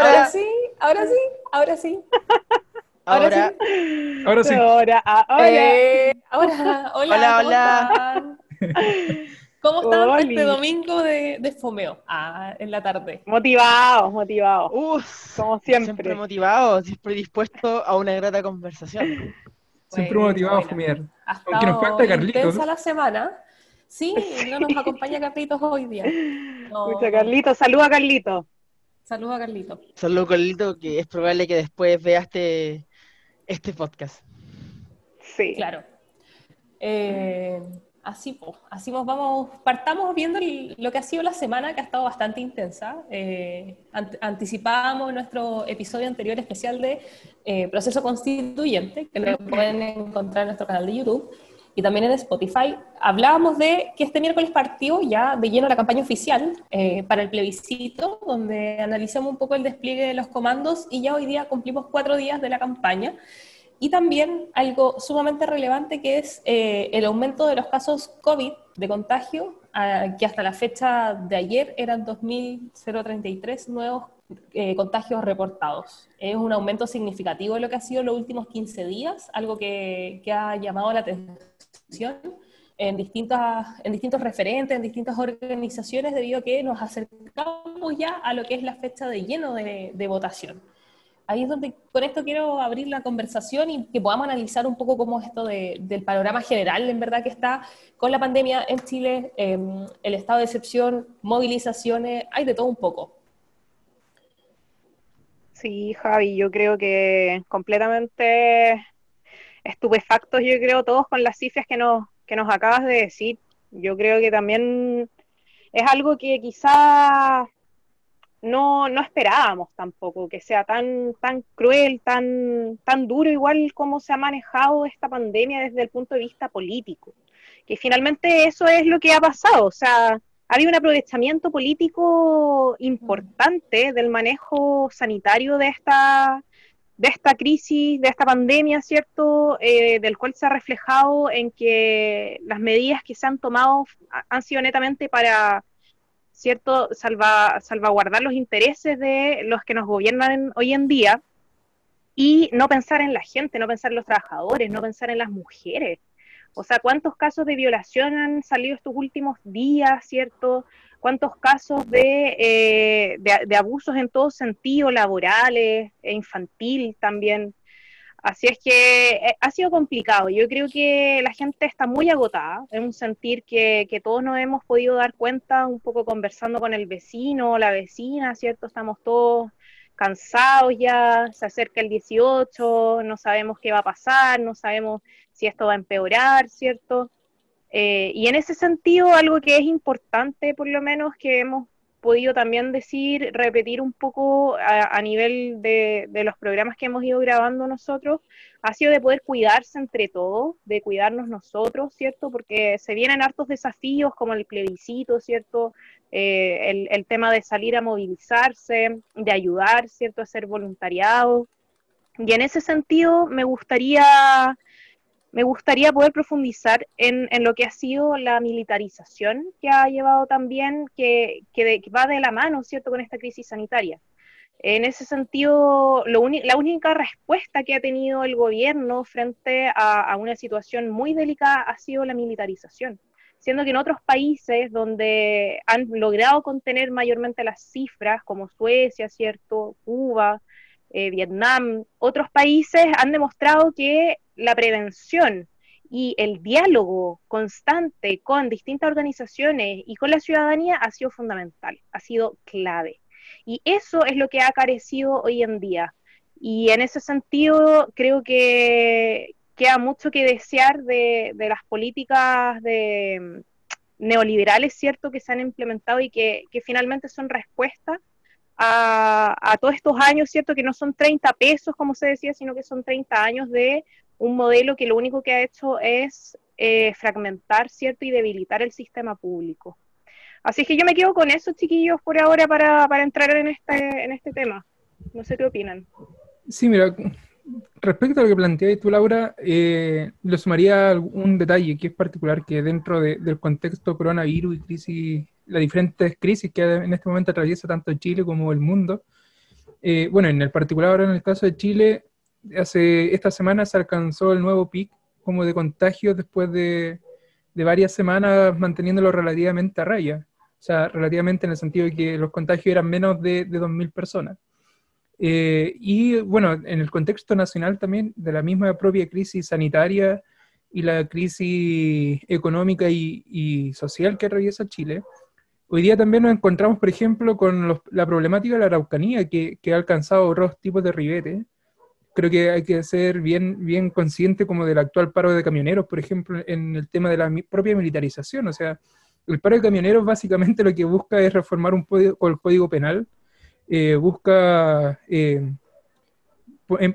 Ahora, sí, ahora sí, ahora sí. Ahora, ahora sí. Ahora, ahora. Eh, ahora, hola, hola, ¿cómo hola. Están? ¿Cómo están este domingo de, de fomeo? Ah, en la tarde. Motivados, motivados. Uf, como siempre. Siempre motivados, siempre dispuestos a una grata conversación. Siempre motivados a fumear. Aunque nos falta Carlitos. intensa la semana. Sí, no nos acompaña Carlitos hoy día. No. Carlitos, saluda a Carlitos. Saludos a Carlito. Saludos Carlito, que es probable que después vea este, este podcast. Sí. Claro. Eh, así, pues, así nos vamos, partamos viendo lo que ha sido la semana, que ha estado bastante intensa. Eh, anticipábamos nuestro episodio anterior especial de eh, proceso constituyente, que lo pueden encontrar en nuestro canal de YouTube y también en Spotify, hablábamos de que este miércoles partió ya de lleno la campaña oficial eh, para el plebiscito, donde analizamos un poco el despliegue de los comandos y ya hoy día cumplimos cuatro días de la campaña. Y también algo sumamente relevante que es eh, el aumento de los casos COVID de contagio, que hasta la fecha de ayer eran 2.033 nuevos eh, contagios reportados. Es un aumento significativo de lo que ha sido los últimos 15 días, algo que, que ha llamado la atención en, distintas, en distintos referentes, en distintas organizaciones, debido a que nos acercamos ya a lo que es la fecha de lleno de, votación. Ahí es donde con esto quiero abrir la conversación y que podamos analizar un poco cómo esto del panorama general, en verdad, que está con la pandemia en Chile, em, el estado de excepción, movilizaciones, hay de todo un poco. Sí, Javi, yo creo que completamente estupefactos, yo creo, todos con las cifras que nos, que nos acabas de decir. Yo creo que también es algo que quizá no, no esperábamos tampoco, que sea tan, tan cruel, tan, tan duro, igual como se ha manejado esta pandemia desde el punto de vista político. Que finalmente eso es lo que ha pasado. O sea, ha habido un aprovechamiento político importante del manejo sanitario de esta, de esta crisis, de esta pandemia, ¿cierto? Eh, del cual se ha reflejado en que las medidas que se han tomado han sido netamente para, ¿cierto?, salvaguardar los intereses de los que nos gobiernan hoy en día y no pensar en la gente, no pensar en los trabajadores, no pensar en las mujeres. O sea, ¿cuántos casos de violación han salido estos últimos días, ¿cierto? Cuántos casos eh, de, de, abusos en todo sentido, laborales e infantil también. Así es que eh, ha sido complicado. Yo creo que la gente está muy agotada. Es un sentir que, que, todos nos hemos podido dar cuenta un poco conversando con el vecino, la vecina, ¿cierto? Estamos todos cansados ya, se acerca el 18, no sabemos qué va a pasar, no sabemos si esto va a empeorar, ¿cierto? Eh, y en ese sentido, algo que es importante, por lo menos, que hemos podido también decir, repetir un poco a, nivel de, los programas que hemos ido grabando nosotros, ha sido de poder cuidarse entre todos, de cuidarnos nosotros, ¿cierto? Porque se vienen hartos desafíos como el plebiscito, ¿cierto? Eh, el, el, tema de salir a movilizarse, de ayudar, ¿cierto? A ser voluntariado. Y en ese sentido, me gustaría me gustaría poder profundizar en, lo que ha sido la militarización que ha llevado también, que, va de la mano, ¿cierto?, con esta crisis sanitaria. En ese sentido, la única respuesta que ha tenido el gobierno frente a, a, una situación muy delicada ha sido la militarización, siendo que en otros países donde han logrado contener mayormente las cifras, como Suecia, ¿cierto?, Cuba, eh, Vietnam, otros países han demostrado que la prevención y el diálogo constante con distintas organizaciones y con la ciudadanía ha sido fundamental, ha sido clave. Y eso es lo que ha carecido hoy en día. Y en ese sentido, creo que queda mucho que desear de, las políticas de, mm, neoliberales, ¿cierto?, que se han implementado y que, que finalmente son respuestas a, todos estos años, ¿cierto? Que no son 30 pesos, como se decía, sino que son 30 años de un modelo que lo único que ha hecho es eh, fragmentar, ¿cierto? Y debilitar el sistema público. Así que yo me quedo con eso, chiquillos, por ahora para, para entrar en este, en este tema. No sé qué opinan. Sí, mira, respecto a lo que planteáis tú, Laura, eh, le sumaría un detalle que es particular, que dentro del contexto coronavirus y crisis las diferentes crisis que en este momento atraviesa tanto Chile como el mundo, eh, bueno, en el particular ahora en el caso de Chile, hace esta semana se alcanzó el nuevo pic como de contagios después de, varias semanas manteniéndolo relativamente a raya. O sea, relativamente en el sentido de que los contagios eran menos de, de 2.000 personas. Eh, y bueno, en el contexto nacional también, de la misma propia crisis sanitaria y la crisis económica y, social que atraviesa Chile, hoy día también nos encontramos, por ejemplo, con la problemática de la Araucanía, que, ha alcanzado otros tipos de ribete. Creo que hay que ser bien, bien consciente como del actual paro de camioneros, por ejemplo, en el tema de la propia militarización. O sea, el paro de camioneros básicamente lo que busca es reformar un el código penal eh, busca eh,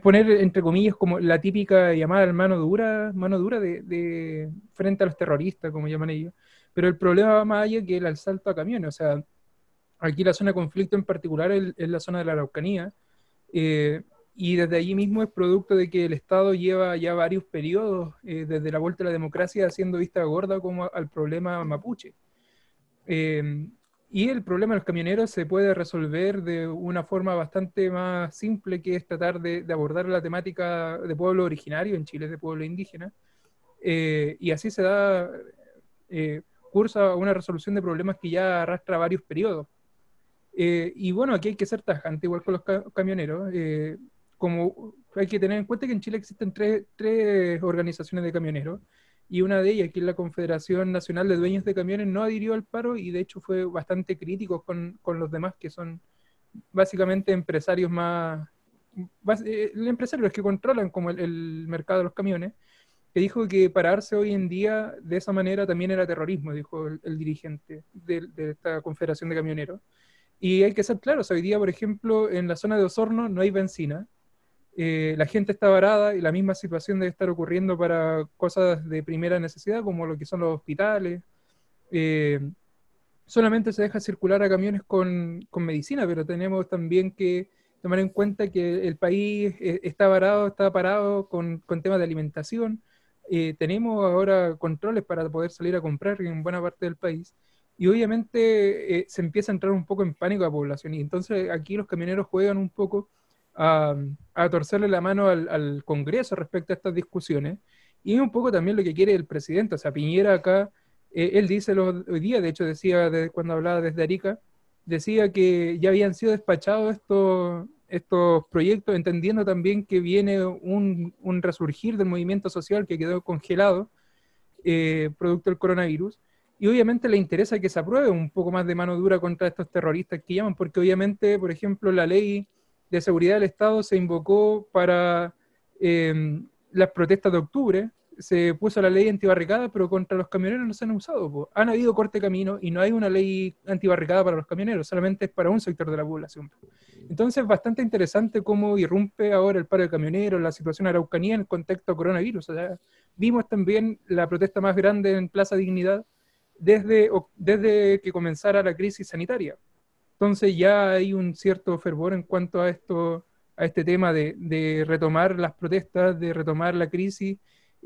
poner, entre comillas, como la típica llamada mano dura, mano dura de, frente a los terroristas, como llaman ellos. Pero el problema va más allá que el asalto a camiones. O sea, aquí la zona de conflicto en particular es, la zona de la Araucanía. Eh, y desde allí mismo es producto de que el Estado lleva ya varios periodos, desde la vuelta a la democracia, haciendo vista gorda como al problema mapuche. Y el problema de los camioneros se puede resolver de una forma bastante más simple, que es tratar de, abordar la temática de pueblo originario, en Chile de pueblo indígena, eh, y así se da eh, curso a una resolución de problemas que ya arrastra varios periodos. Eh, y bueno, aquí hay que ser tajante, igual con los camioneros. Eh, como hay que tener en cuenta que en Chile existen tres, tres organizaciones de camioneros y una de ellas, que es la Confederación Nacional de Dueños de Camiones, no adhirió al paro y de hecho fue bastante crítico con, con los demás, que son básicamente empresarios más, eh, empresarios que controlan como el, mercado de los camiones, que dijo que pararse hoy en día de esa manera también era terrorismo, dijo el, dirigente de, de, esta Confederación de Camioneros. Y hay que ser claros, hoy día, por ejemplo, en la zona de Osorno no hay benzina, eh, la gente está varada y la misma situación debe estar ocurriendo para cosas de primera necesidad, como lo que son los hospitales. Eh, solamente se deja circular a camiones con, medicina, pero tenemos también que tomar en cuenta que el país eh, está varado, está parado con, temas de alimentación. Tenemos ahora controles para poder salir a comprar en buena parte del país. Y obviamente se empieza a entrar un poco en pánico a la población. Y entonces aquí los camioneros juegan un poco a, torcerle la mano al, Congreso respecto a estas discusiones. Y un poco también lo que quiere el presidente. O sea, Piñera acá, eh, él dice hoy día, de hecho decía cuando hablaba desde Arica, decía que ya habían sido despachados estos, estos proyectos, entendiendo también que viene un, resurgir del movimiento social que quedó congelado, eh, producto del coronavirus. Y obviamente le interesa que se apruebe un poco más de mano dura contra estos terroristas que llaman, porque obviamente, por ejemplo, la ley de Seguridad del Estado se invocó para em, las protestas de octubre, se puso la ley antibarricada, pero contra los camioneros no se han usado. Han habido corte de camino y no hay una ley antibarricada para los camioneros, solamente es para un sector de la población. Entonces, es bastante interesante cómo irrumpe ahora el paro de camioneros, la situación araucanía en el contexto coronavirus. vimos también la protesta más grande en Plaza Dignidad desde, desde que comenzara la crisis sanitaria. Entonces ya hay un cierto fervor en cuanto a esto, a este tema de, retomar las protestas, de retomar la crisis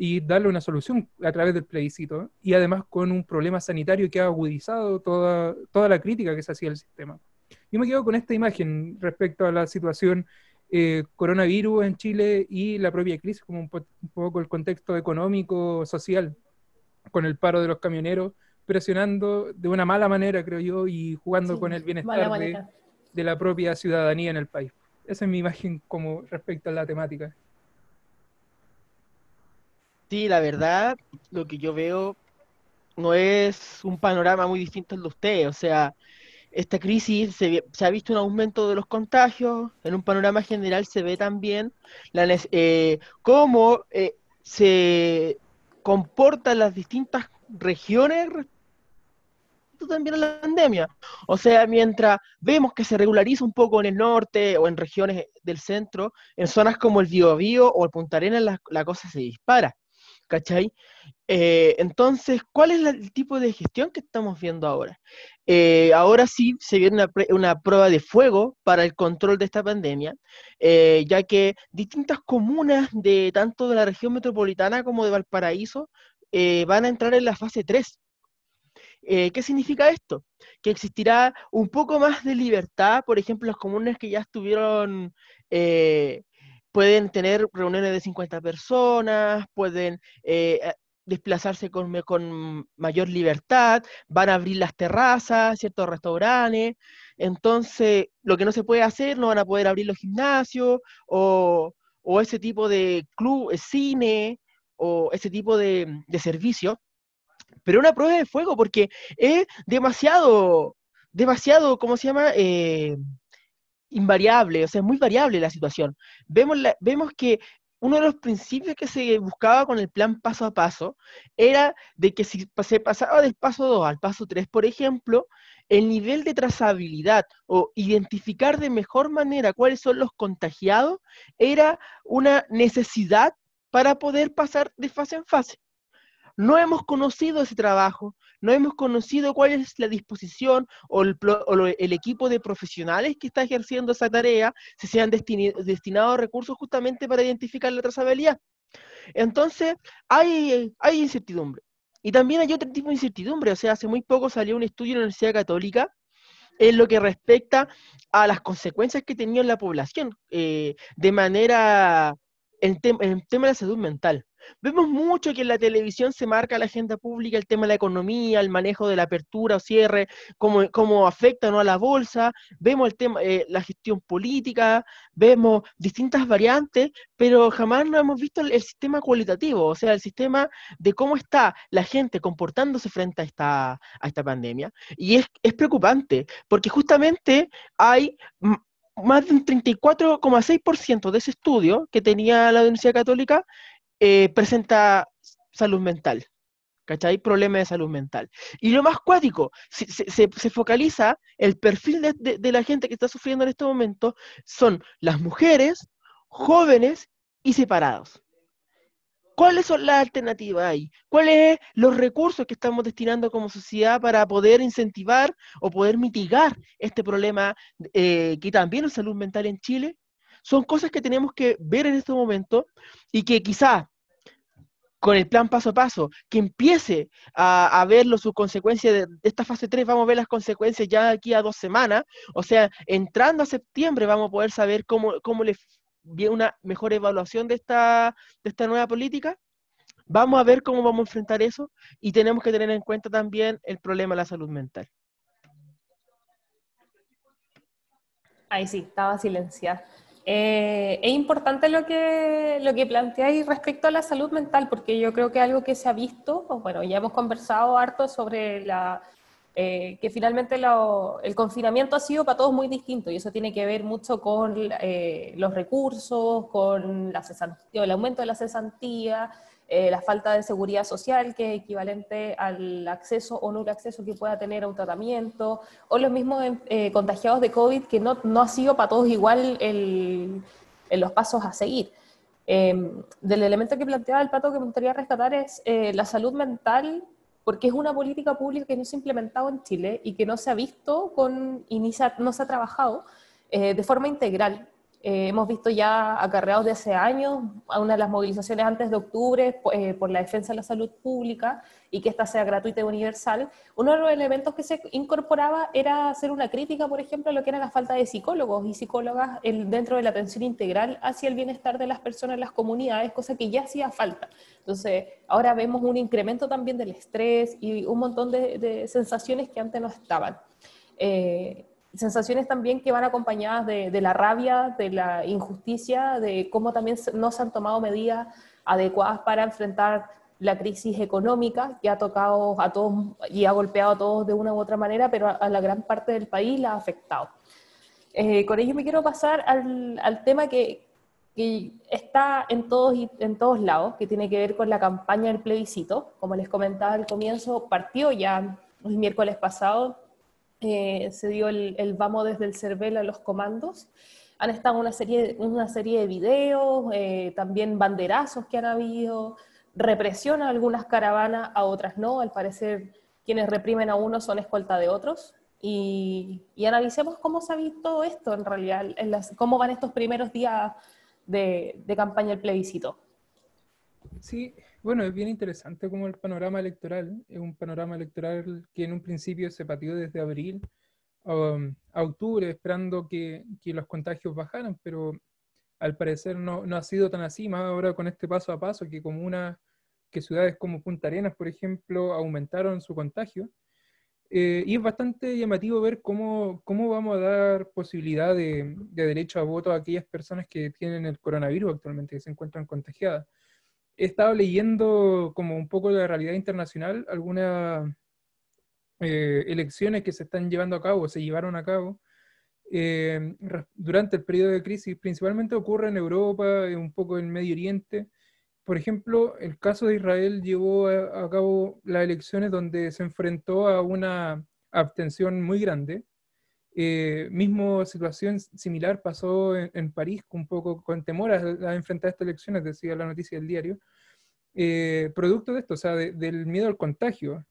y darle una solución a través del plebiscito, y además con un problema sanitario que ha agudizado toda, toda la crítica que se hacía al sistema. Yo me quedo con esta imagen respecto a la situación eh, coronavirus en Chile y la propia crisis, como un, un poco el contexto económico, social, con el paro de los camioneros, presionando de una mala manera, creo yo, y jugando con el bienestar de, la propia ciudadanía en el país. Esa es mi imagen como respecto a la temática. Sí, la verdad, lo que yo veo no es un panorama muy distinto al de usted. O sea, esta crisis se, ha visto un aumento de los contagios, en un panorama general se ve también la, eh, cómo eh, se comportan las distintas regiones también a la pandemia. O sea, mientras vemos que se regulariza un poco en el norte o en regiones del centro, en zonas como el Biobío o el Punta Arenas la, cosa se dispara. ¿Cachai? Eh, entonces, ¿cuál es el tipo de gestión que estamos viendo ahora? Eh, ahora sí se viene una, prueba de fuego para el control de esta pandemia, eh, ya que distintas comunas de tanto de la región metropolitana como de Valparaíso van a entrar en la fase 3 Eh, ¿Qué significa esto? Que existirá un poco más de libertad, por ejemplo, los comunes que ya estuvieron, pueden tener reuniones de 50 personas, pueden eh, desplazarse con, con, mayor libertad, van a abrir las terrazas, ciertos restaurantes, entonces lo que no se puede hacer, no van a poder abrir los gimnasios o, o ese tipo de club, cine o ese tipo de, de servicio pero una prueba de fuego porque es demasiado, demasiado, ¿cómo se llama? Eh, invariable, o sea, es muy variable la situación. Vemos, vemos que uno de los principios que se buscaba con el plan paso a paso era de que si se pasaba del paso 2 al paso 3, por ejemplo, el nivel de trazabilidad o identificar de mejor manera cuáles son los contagiados era una necesidad para poder pasar de fase en fase. No hemos conocido ese trabajo, no hemos conocido cuál es la disposición o el, equipo de profesionales que está ejerciendo esa tarea, si se han destinado recursos justamente para identificar la trazabilidad. Entonces, hay, incertidumbre. Y también hay otro tipo de incertidumbre. O sea, hace muy poco salió un estudio en la Universidad Católica en lo que respecta a las consecuencias que tenía en la población eh, de manera en, en el tema de la salud mental. Vemos mucho que en la televisión se marca la agenda pública el tema de la economía, el manejo de la apertura o cierre, cómo, cómo afecta ¿no? a la bolsa, vemos el tema, eh, la gestión política, vemos distintas variantes, pero jamás no hemos visto el, sistema cualitativo, o sea, el sistema de cómo está la gente comportándose frente a esta, a esta pandemia. Y es, es preocupante, porque justamente hay más de un 34,6% de ese estudio que tenía la Universidad Católica eh, presenta salud mental. ¿Cachai? Problemas de salud mental. Y lo más cuático, se, focaliza el perfil de, de, la gente que está sufriendo en este momento, son las mujeres, jóvenes y separados. ¿Cuáles son las alternativas ahí? ¿Cuáles son los recursos que estamos destinando como sociedad para poder incentivar o poder mitigar este problema eh, que también es salud mental en Chile? Son cosas que tenemos que ver en este momento y que quizá con el plan paso a paso, que empiece a, a ver sus consecuencias de, esta fase 3, vamos a ver las consecuencias ya aquí a dos semanas, o sea, entrando a septiembre vamos a poder saber cómo, cómo le viene una mejor evaluación de esta, de esta nueva política. Vamos a ver cómo vamos a enfrentar eso y tenemos que tener en cuenta también el problema de la salud mental. Ahí sí, estaba silenciada. Eh, es importante lo que, lo que planteáis respecto a la salud mental, porque yo creo que algo que se ha visto, bueno, ya hemos conversado harto sobre la, eh, que finalmente el confinamiento ha sido para todos muy distinto y eso tiene que ver mucho con eh, los recursos, con la el aumento de la cesantía, eh, la falta de seguridad social, que es equivalente al acceso o no acceso que pueda tener a un tratamiento, o los mismos eh, contagiados de COVID, que no, no, ha sido para todos igual el, en los pasos a seguir. Em, del elemento que planteaba el pato que me gustaría rescatar es eh, la salud mental, porque es una política pública que no se ha implementado en Chile y que no se ha visto con, y no se ha trabajado de forma integral eh, hemos visto ya acarreados de hace años a una de las movilizaciones antes de octubre eh, por la defensa de la salud pública y que esta sea gratuita y universal. Uno de los elementos que se incorporaba era hacer una crítica, por ejemplo, a lo que era la falta de psicólogos y psicólogas dentro de la atención integral hacia el bienestar de las personas en las comunidades, cosa que ya hacía falta. Entonces, ahora vemos un incremento también del estrés y un montón de, sensaciones que antes no estaban. Eh, sensaciones también que van acompañadas de, la rabia, de la injusticia, de cómo también no se han tomado medidas adecuadas para enfrentar la crisis económica que ha tocado a todos y ha golpeado a todos de una u otra manera, pero a, la gran parte del país la ha afectado. Eh, con ello me quiero pasar al, tema que, que, está en todos, en todos lados, que tiene que ver con la campaña del plebiscito. Como les comentaba al comienzo, partió ya el miércoles pasado, eh, se dio el, vamos desde el CERVEL a los comandos. Han estado una serie, una serie de videos, eh, también banderazos que han habido, represión a algunas caravanas, a otras no. Al parecer, quienes reprimen a unos son escolta de otros. Y, analicemos cómo se ha visto esto en realidad, cómo van estos primeros días de, de campaña del plebiscito. Sí, bueno, es bien interesante como el panorama electoral, es un panorama electoral que en un principio se pateó desde abril um, a octubre, esperando que, que, los contagios bajaran, pero al parecer no, no, ha sido tan así, más ahora con este paso a paso, que como una, que ciudades como Punta Arenas, por ejemplo, aumentaron su contagio, eh, y es bastante llamativo ver cómo, cómo vamos a dar posibilidad de, de, derecho a voto a aquellas personas que tienen el coronavirus actualmente, que se encuentran contagiadas. He estado leyendo como un poco la realidad internacional, algunas eh, elecciones que se están llevando a cabo, se llevaron a cabo eh, durante el periodo de crisis, principalmente ocurre en Europa, un poco en Medio Oriente, por ejemplo, el caso de Israel llevó a, cabo las elecciones donde se enfrentó a una abstención muy grande. Eh, mismo situación similar pasó en, París, un poco con temor a, enfrentar estas elecciones, decía la noticia del diario, eh, producto de esto, o sea, del miedo al contagio.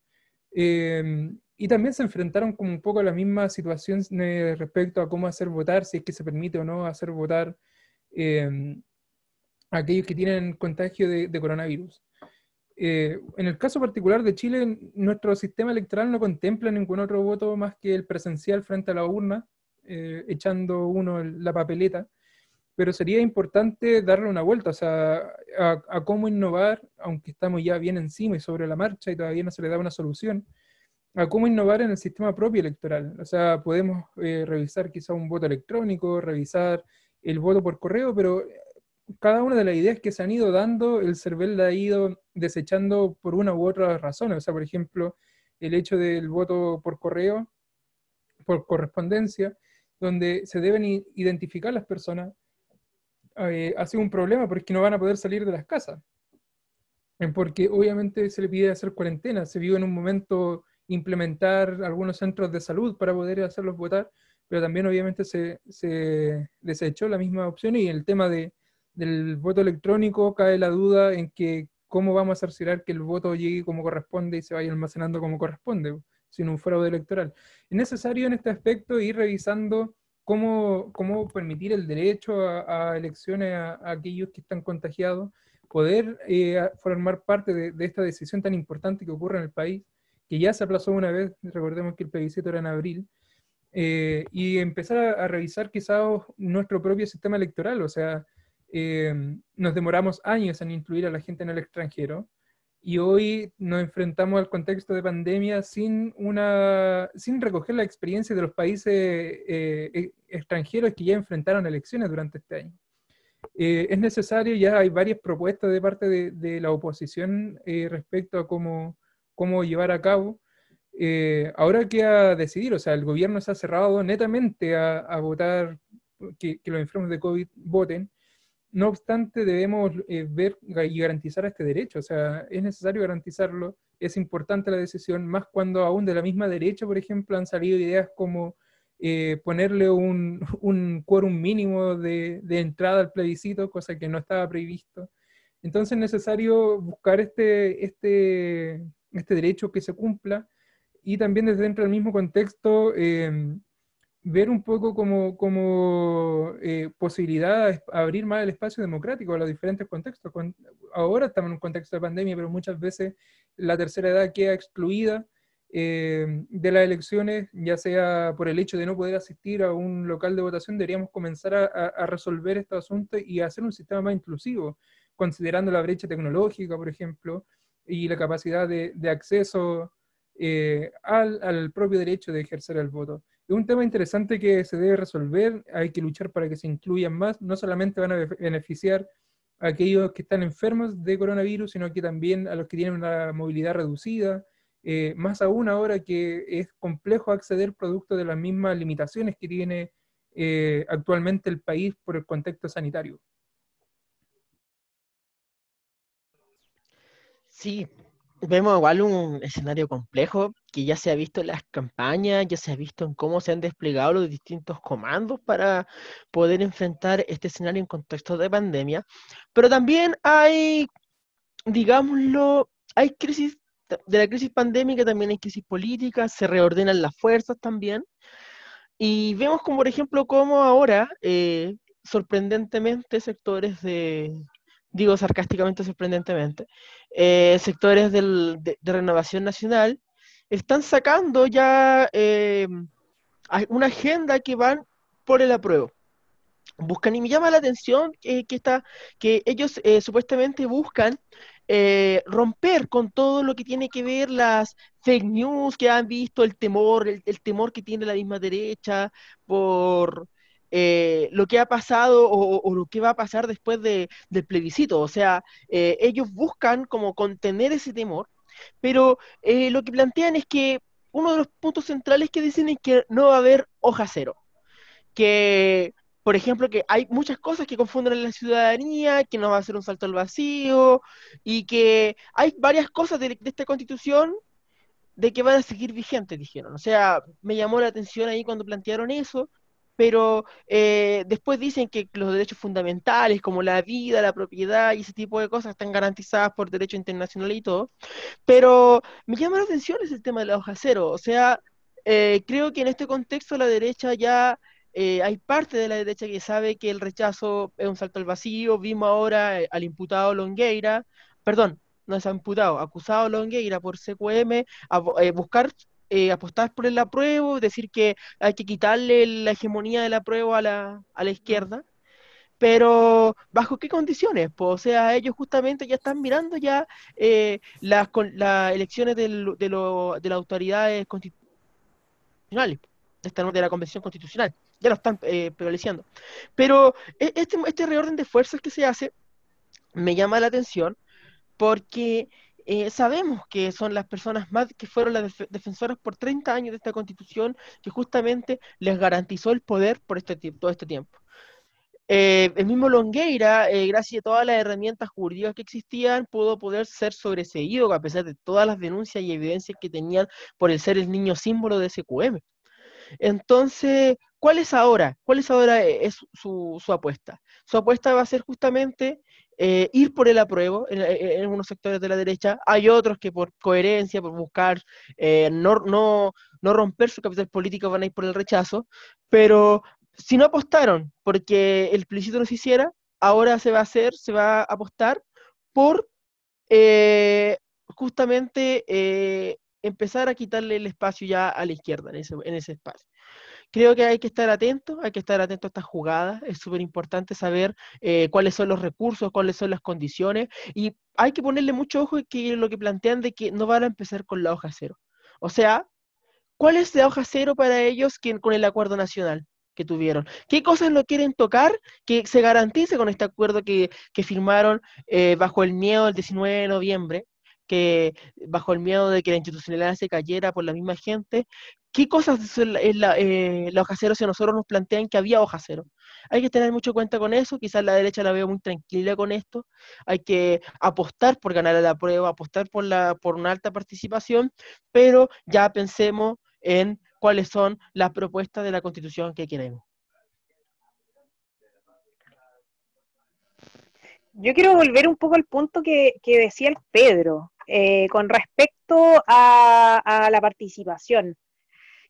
Eh, y también se enfrentaron como un poco a la misma situación respecto a cómo hacer votar, si es que se permite o no hacer votar aquellos que tienen contagio de, coronavirus. Eh, en el caso particular de Chile, nuestro sistema electoral no contempla ningún otro voto más que el presencial frente a la urna, eh, echando uno la papeleta, pero sería importante darle una vuelta, o sea, a, cómo innovar, aunque estamos ya bien encima y sobre la marcha y todavía no se le da una solución, a cómo innovar en el sistema propio electoral. O sea, podemos eh, revisar quizá un voto electrónico, revisar el voto por correo, pero cada una de las ideas que se han ido dando, el CERVEL la ha ido desechando por una u otra razón. O sea, por ejemplo, el hecho del voto por correo, por correspondencia, donde se deben identificar las personas, eh, ha sido un problema porque no van a poder salir de las casas. Porque obviamente se le pide hacer cuarentena, se vio en un momento implementar algunos centros de salud para poder hacerlos votar, pero también obviamente se, se desechó la misma opción y el tema de del voto electrónico cae la duda en que cómo vamos a cerciorar que el voto llegue como corresponde y se vaya almacenando como corresponde, sin un fraude electoral. Es necesario en este aspecto ir revisando cómo, cómo permitir el derecho a, elecciones a, aquellos que están contagiados, poder eh, formar parte de, esta decisión tan importante que ocurre en el país, que ya se aplazó una vez, recordemos que el plebiscito era en abril, eh, y empezar a, a revisar quizás nuestro propio sistema electoral, o sea, eh, nos demoramos años en incluir a la gente en el extranjero y hoy nos enfrentamos al contexto de pandemia sin, una, sin recoger la experiencia de los países eh, e, extranjeros que ya enfrentaron elecciones durante este año. Eh, es necesario, ya hay varias propuestas de parte de, la oposición respecto a cómo, cómo llevar a cabo. ahora queda decidir, o sea, el gobierno se ha cerrado netamente a, votar que, que, los enfermos de COVID voten, no obstante, debemos eh, ver y garantizar este derecho, o sea, es necesario garantizarlo, es importante la decisión, más cuando aún de la misma derecha, por ejemplo, han salido ideas como eh, ponerle un, un quórum mínimo de, de, entrada al plebiscito, cosa que no estaba previsto. Entonces es necesario buscar este, este, este derecho que se cumpla y también desde dentro del mismo contexto eh, ver un poco como, como eh, posibilidad abrir más el espacio democrático a los diferentes contextos. ahora estamos en un contexto de pandemia, pero muchas veces la tercera edad queda excluida eh, de las elecciones, ya sea por el hecho de no poder asistir a un local de votación, deberíamos comenzar a, resolver este asunto y hacer un sistema más inclusivo, considerando la brecha tecnológica, por ejemplo, y la capacidad de, acceso eh, al, al propio derecho de ejercer el voto es un tema interesante que se debe resolver, hay que luchar para que se incluyan más, no solamente van a beneficiar a aquellos que están enfermos de coronavirus, sino que también a los que tienen una movilidad reducida, eh, más aún ahora que es complejo acceder producto de las mismas limitaciones que tiene eh, actualmente el país por el contexto sanitario. Sí, vemos igual un escenario complejo que ya se ha visto en las campañas, ya se ha visto en cómo se han desplegado los distintos comandos para poder enfrentar este escenario en contexto de pandemia, pero también hay, digámoslo, hay crisis, de la crisis pandémica también hay crisis política, se reordenan las fuerzas también, y vemos como por ejemplo cómo ahora, eh, sorprendentemente, sectores de digo sarcásticamente, sorprendentemente, eh, sectores del, de, Renovación Nacional están sacando ya eh, una agenda que van por el apruebo. Buscan, y me llama la atención que, está, que ellos eh, supuestamente buscan romper con todo lo que tiene que ver las fake news que han visto, el temor, el temor que tiene la misma derecha por eh, lo que ha pasado o, lo que va a pasar después del plebiscito. O sea, eh, ellos buscan como contener ese temor, pero eh, lo que plantean es que uno de los puntos centrales que dicen es que no va a haber hoja cero. Que, por ejemplo, que hay muchas cosas que confunden en la ciudadanía, que no va a ser un salto al vacío, y que hay varias cosas de, de esta constitución de que van a seguir vigentes, dijeron. O sea, me llamó la atención ahí cuando plantearon eso, pero eh, después dicen que los derechos fundamentales como la vida, la propiedad y ese tipo de cosas están garantizadas por derecho internacional y todo, pero me llama la atención ese tema de la hoja cero, o sea, eh, creo que en este contexto la derecha ya... Eh, hay parte de la derecha que sabe que el rechazo es un salto al vacío. Vimos ahora al imputado Longueira, perdón, no es imputado, acusado Longueira por CQM, a, buscar eh, apostar por el apruebo, decir que hay que quitarle la hegemonía del apruebo a la, a la izquierda, pero ¿bajo qué condiciones? Pues, o sea, ellos justamente ya están mirando ya eh, las, las elecciones del, de, lo, de las autoridades constitucionales, de, la Convención Constitucional, ya lo están eh, prevaleciendo. Pero e, este, este reorden de fuerzas que se hace me llama la atención porque eh, sabemos que son las personas más que fueron las defensoras por 30 años de esta constitución que justamente les garantizó el poder por este todo este tiempo. Eh, el mismo Longueira, eh, gracias a todas las herramientas jurídicas que existían, pudo poder ser sobreseído a pesar de todas las denuncias y evidencias que tenían por el ser el niño símbolo de SQM. Entonces, ¿cuál es ahora? ¿Cuál es ahora es su, su apuesta? Su apuesta va a ser justamente eh, ir por el apruebo en, en, unos sectores de la derecha, hay otros que por coherencia, por buscar eh, no, no, no romper su capital político van a ir por el rechazo, pero si no apostaron porque el plebiscito no se hiciera, ahora se va a hacer, se va a apostar por eh, justamente empezar a quitarle el espacio ya a la izquierda en ese, en ese espacio. Creo que hay que estar atentos, hay que estar atento a estas jugadas, es súper importante saber eh, cuáles son los recursos, cuáles son las condiciones, y hay que ponerle mucho ojo que lo que plantean de que no van a empezar con la hoja cero. O sea, ¿cuál es la hoja cero para ellos que, con el acuerdo nacional? que tuvieron. ¿Qué cosas no quieren tocar que se garantice con este acuerdo que, firmaron eh, bajo el miedo del 19 de noviembre? Que bajo el miedo de que la institucionalidad se cayera por la misma gente, ¿qué cosas es la, eh, hoja cero si nosotros nos plantean que había hoja cero? Hay que tener mucho cuenta con eso, quizás la derecha la veo muy tranquila con esto, hay que apostar por ganar la prueba, apostar por, la, por una alta participación, pero ya pensemos en cuáles son las propuestas de la constitución que queremos. Yo quiero volver un poco al punto que, que decía el Pedro. Eh, con respecto a, la participación,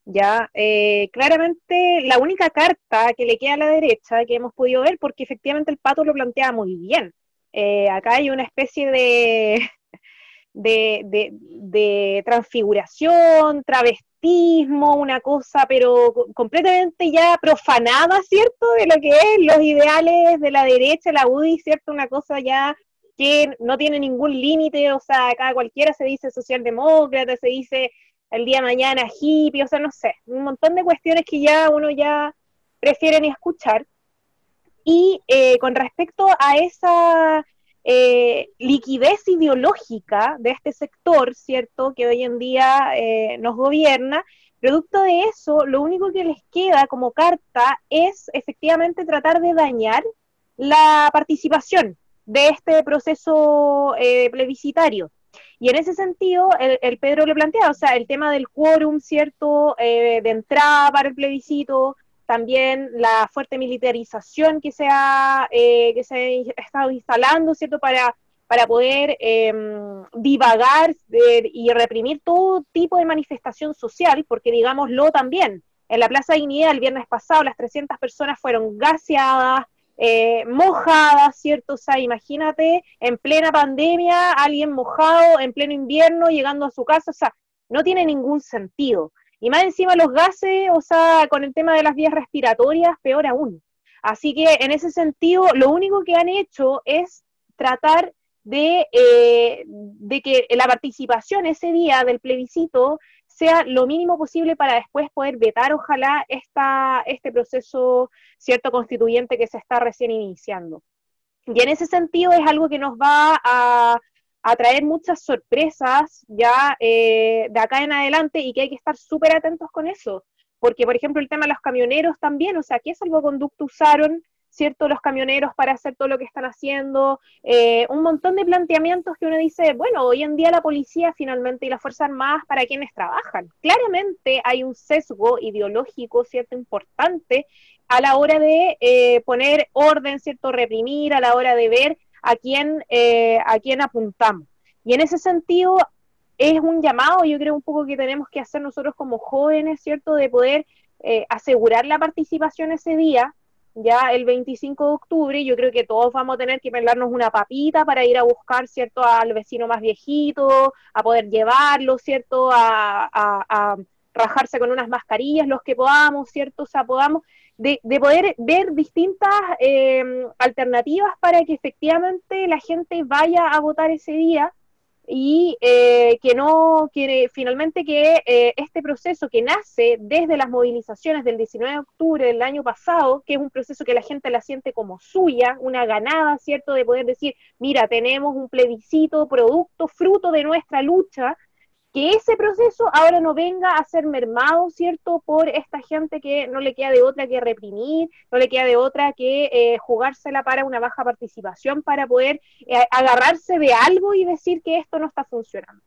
ya eh, claramente la única carta que le queda a la derecha que hemos podido ver, porque efectivamente el pato lo plantea muy bien. Eh, acá hay una especie de, de, de, transfiguración, travestismo, una cosa, pero completamente ya profanada, ¿cierto? De lo que es los ideales de la derecha, la UDI, ¿cierto? Una cosa ya que no tiene ningún límite, o sea, acá cualquiera se dice socialdemócrata, se dice el día de mañana hippie, o sea, no sé, un montón de cuestiones que ya uno ya prefiere ni escuchar. Y eh, con respecto a esa eh, liquidez ideológica de este sector, ¿cierto?, que hoy en día eh, nos gobierna, producto de eso, lo único que les queda como carta es efectivamente tratar de dañar la participación, de este proceso eh, plebiscitario. Y en ese sentido, el, Pedro le plantea, o sea, el tema del quórum, ¿cierto?, eh, de entrada para el plebiscito, también la fuerte militarización que se ha, eh, que se ha estado instalando, ¿cierto?, para, para poder em, divagar y reprimir todo tipo de manifestación social, porque digámoslo también, en la Plaza Dignidad el viernes pasado las 300 personas fueron gaseadas, eh, mojadas, ¿cierto? O sea, imagínate en plena pandemia, alguien mojado, en pleno invierno, llegando a su casa, o sea, no tiene ningún sentido. Y más encima los gases, o sea, con el tema de las vías respiratorias, peor aún. Así que en ese sentido, lo único que han hecho es tratar de, eh, de que la participación ese día del plebiscito sea lo mínimo posible para después poder vetar, ojalá, este proceso cierto constituyente que se está recién iniciando. Y en ese sentido es algo que nos va a, a traer muchas sorpresas ya eh, de acá en adelante y que hay que estar súper atentos con eso. Porque, por ejemplo, el tema de los camioneros también, o sea, ¿qué salvoconducto usaron? ¿Cierto? Los camioneros para hacer todo lo que están haciendo, eh, un montón de planteamientos que uno dice, bueno, hoy en día la policía finalmente y las Fuerzas Armadas para quienes trabajan. Claramente hay un sesgo ideológico, ¿cierto? Importante a la hora de eh, poner orden, ¿cierto? Reprimir, a la hora de ver a quién, eh, a quién apuntamos. Y en ese sentido, es un llamado, yo creo un poco que tenemos que hacer nosotros como jóvenes, ¿cierto? De poder asegurar la participación ese día, ya el 25 de octubre, yo creo que todos vamos a tener que pelarnos una papita para ir a buscar, ¿cierto?, al vecino más viejito, a poder llevarlo, ¿cierto?, a, a, rajarse con unas mascarillas, los que podamos, ¿cierto?, o sea, podamos, de, de poder ver distintas eh, alternativas para que efectivamente la gente vaya a votar ese día y eh, que no quiere finalmente que eh, este proceso que nace desde las movilizaciones del 19 de octubre del año pasado, que es un proceso que la gente la siente como suya, una ganada, ¿cierto?, de poder decir, mira, tenemos un plebiscito, producto, fruto de nuestra lucha, que ese proceso ahora no venga a ser mermado, ¿cierto?, por esta gente que no le queda de otra que reprimir, no le queda de otra que eh, jugársela para una baja participación, para poder eh, agarrarse de algo y decir que esto no está funcionando.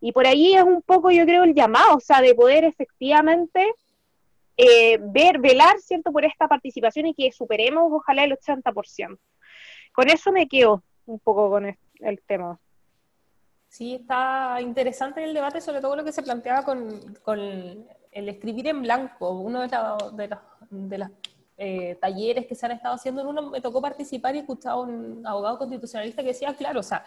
Y por ahí es un poco, yo creo, el llamado, o sea, de poder efectivamente eh, ver, velar, ¿cierto?, por esta participación y que superemos, ojalá, el 80%. Con eso me quedo un poco con el tema. Sí, está interesante el debate, sobre todo lo que se planteaba con, con el escribir en blanco. Uno de, de los, de los eh, talleres que se han estado haciendo, en uno me tocó participar y escuchaba a un abogado constitucionalista que decía, claro, o sea,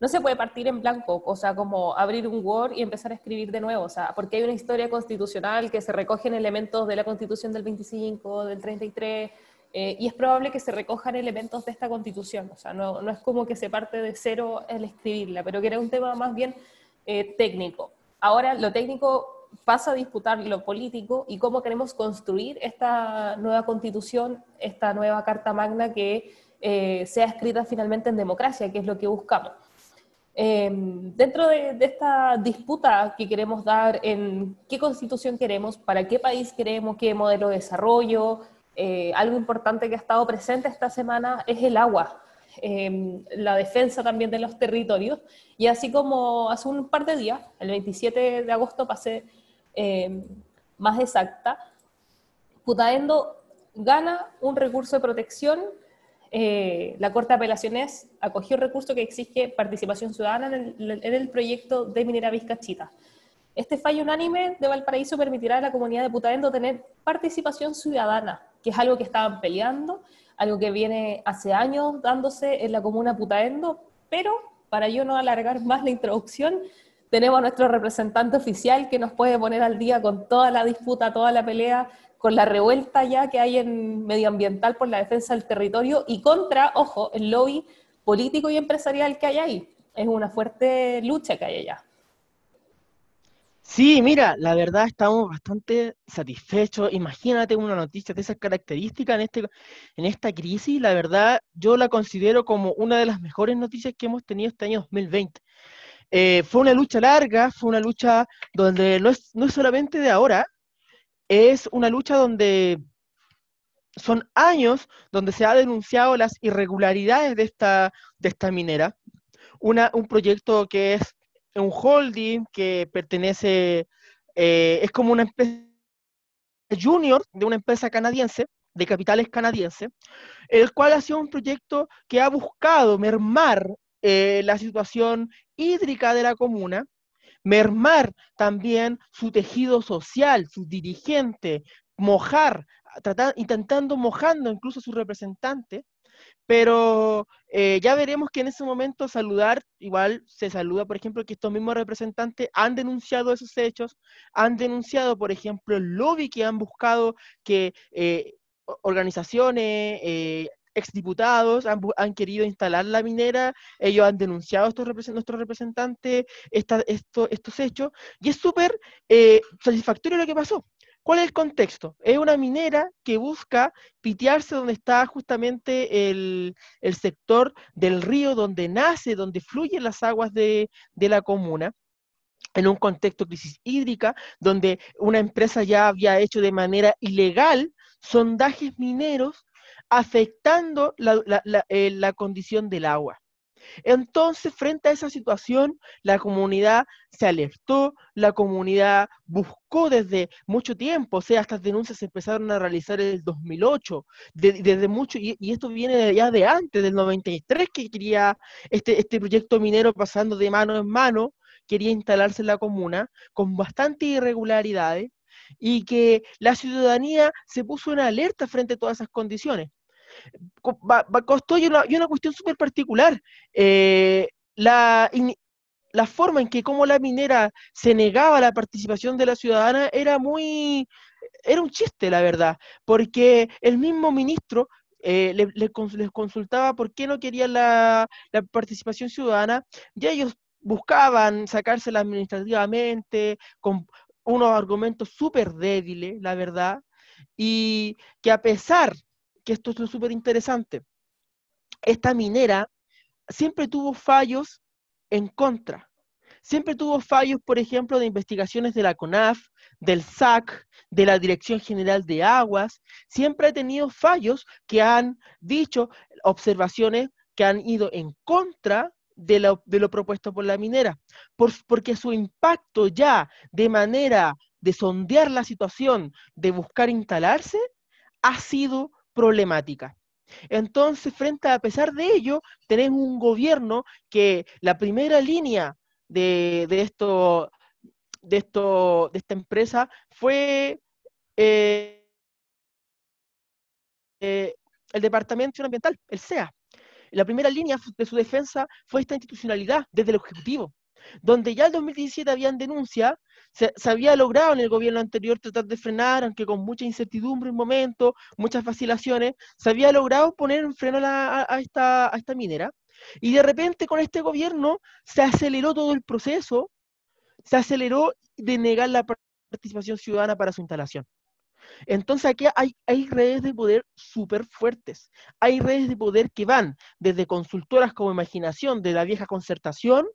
no se puede partir en blanco, o sea, como abrir un Word y empezar a escribir de nuevo, o sea, porque hay una historia constitucional que se recogen elementos de la Constitución del 25, del 33, eh, y es probable que se recojan elementos de esta constitución, o sea, no, no, es como que se parte de cero el escribirla, pero que era un tema más bien eh, técnico. Ahora lo técnico pasa a disputar lo político y cómo queremos construir esta nueva constitución, esta nueva Carta Magna que eh, sea escrita finalmente en democracia, que es lo que buscamos. dentro de, de, esta disputa que queremos dar en qué constitución queremos, para qué país queremos, qué modelo de desarrollo, eh, algo importante que ha estado presente esta semana es el agua, em, la defensa también de los territorios. Y así como hace un par de días, el 27 de agosto pasé em, más exacta, Putaendo gana un recurso de protección. Eh, la Corte de Apelaciones acogió el recurso que exige participación ciudadana en el, en proyecto de Minera Vizcachita. Este fallo unánime de Valparaíso permitirá a la comunidad de Putaendo tener participación ciudadana que es algo que estaban peleando, algo que viene hace años dándose en la comuna Putaendo, pero para yo no alargar más la introducción, tenemos a nuestro representante oficial que nos puede poner al día con toda la disputa, toda la pelea, con la revuelta ya que hay en medioambiental por la defensa del territorio y contra, ojo, el lobby político y empresarial que hay ahí. Es una fuerte lucha que hay allá. Sí, mira, la verdad estamos bastante satisfechos. Imagínate una noticia de esas características en, este, en esta crisis. La verdad, yo la considero como una de las mejores noticias que hemos tenido este año 2020. Eh, fue una lucha larga, fue una lucha donde no es, no es solamente de ahora, es una lucha donde son años donde se ha denunciado las irregularidades de esta, de esta minera. Una, un proyecto que es un holding que pertenece, eh, es como una empresa junior de una empresa canadiense, de capitales canadienses, el cual ha sido un proyecto que ha buscado mermar eh, la situación hídrica de la comuna, mermar también su tejido social, sus dirigentes, mojar, intentando mojando incluso a sus representantes, pero eh, ya veremos que en ese momento saludar, igual se saluda, por ejemplo, que estos mismos representantes han denunciado esos hechos, han denunciado, por ejemplo, el lobby que han buscado que eh, organizaciones, eh, exdiputados han, han, querido instalar la minera, ellos han denunciado a estos nuestros representantes estos hechos, y es súper eh, satisfactorio lo que pasó. ¿Cuál es el contexto? Es una minera que busca pitearse donde está justamente el, sector del río donde nace, donde fluyen las aguas de, de la comuna en un contexto de crisis hídrica, donde una empresa ya había hecho de manera ilegal sondajes mineros afectando eh, la, condición del agua. Entonces, frente a esa situación, la comunidad se alertó, la comunidad buscó desde mucho tiempo, o sea, estas denuncias se empezaron a realizar en el 2008, desde mucho, y, esto viene ya de antes, del 93, que quería este, este proyecto minero pasando de mano en mano, quería instalarse en la comuna, con bastantes irregularidades, y que la ciudadanía se puso en alerta frente a todas esas condiciones. Costó y una, cuestión súper particular. Eh, la, forma en que como la minera se negaba la participación de la ciudadana era muy, era un chiste, la verdad, porque el mismo ministro eh, les consultaba por qué no querían la, la, participación ciudadana y ellos buscaban sacársela administrativamente, con unos argumentos súper débiles, la verdad, y que a pesar, que esto es súper interesante, esta minera siempre tuvo fallos en contra. Siempre tuvo fallos, por ejemplo, de investigaciones de la CONAF, del SAC, de la Dirección General de Aguas. Siempre ha tenido fallos que han dicho observaciones que han ido en contra de lo, propuesto por la minera, porque su impacto ya de manera de sondear la situación, de buscar instalarse, ha sido problemática. Entonces, frente a, pesar de ello, tenemos un gobierno que la primera línea de, esto, de, esto, de esta empresa fue eh, eh, el Departamento Ambiental, el SEA. La primera línea de su defensa fue esta institucionalidad desde el Ejecutivo, donde ya en 2017 habían denuncias, se, había logrado en el gobierno anterior tratar de frenar, aunque con mucha incertidumbre en momento, muchas vacilaciones, se había logrado poner un freno a, esta, a esta minera. Y de repente con este gobierno se aceleró todo el proceso, se aceleró de negar la participación ciudadana para su instalación. Entonces aquí hay, hay redes de poder súper fuertes. Hay redes de poder que van desde consultoras como Imaginación, de la vieja concertación,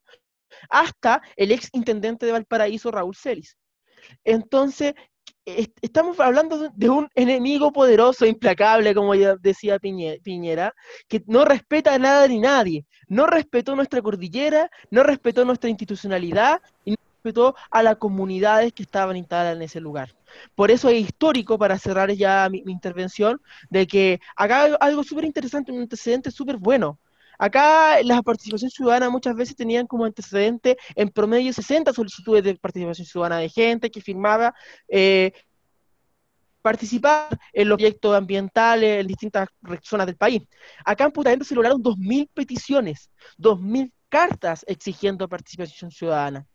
hasta el ex intendente de Valparaíso, Raúl Celis. Entonces, estamos hablando de un enemigo poderoso, implacable, como ya decía Piñera, que no respeta a nada ni nadie. No respetó nuestra cordillera, no respetó nuestra institucionalidad y no respetó a las comunidades que estaban instaladas en ese lugar. Por eso es histórico, para cerrar ya mi, intervención, de que acá algo súper interesante, un antecedente súper bueno. Acá las participaciones ciudadanas muchas veces tenían como antecedente en promedio 60 solicitudes de participación ciudadana de gente que firmaba eh, participar en los proyectos ambientales en distintas zonas del país. Acá en Punta se lograron 2.000 peticiones, 2.000 cartas exigiendo participación ciudadana,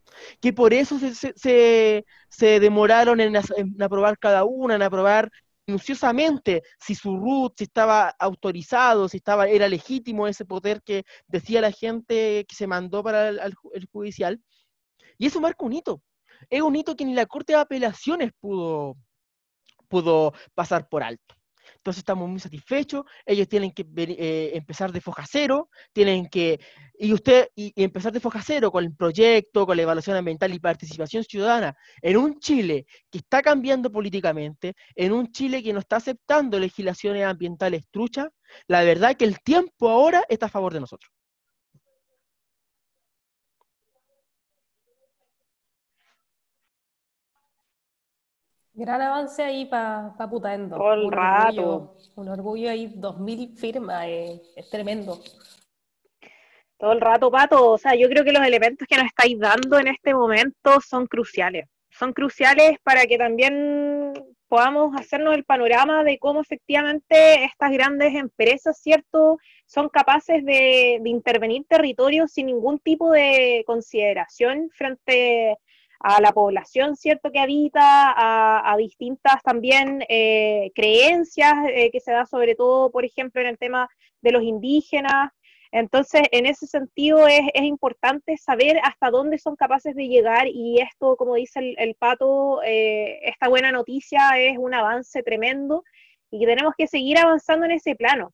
que por eso se, se, demoraron en, aprobar cada una, en aprobar minuciosamente si su RUT, si estaba autorizado, si estaba, era legítimo ese poder que decía la gente que se mandó para el, el judicial. Y eso marca un hito. Es un hito que ni la Corte de Apelaciones pudo, pudo pasar por alto. Entonces estamos muy satisfechos, ellos tienen que eh, empezar de foja cero, tienen que, y usted, y, empezar de foja cero con el proyecto, con la evaluación ambiental y participación ciudadana, en un Chile que está cambiando políticamente, en un Chile que no está aceptando legislaciones ambientales truchas, la verdad que el tiempo ahora está a favor de nosotros. Gran avance ahí para pa Putaendo. Todo el un rato. Orgullo, un orgullo ahí, 2.000 firmas, eh, es tremendo. Todo el rato, Pato. O sea, yo creo que los elementos que nos estáis dando en este momento son cruciales. Son cruciales para que también podamos hacernos el panorama de cómo efectivamente estas grandes empresas, ¿cierto?, son capaces de, intervenir territorios sin ningún tipo de consideración frente a la población, ¿cierto?, que habita, a, distintas también eh, creencias eh, que se da sobre todo, por ejemplo, en el tema de los indígenas, entonces, en ese sentido es, importante saber hasta dónde son capaces de llegar y esto, como dice el, pato, eh, esta buena noticia es un avance tremendo y que tenemos que seguir avanzando en ese plano.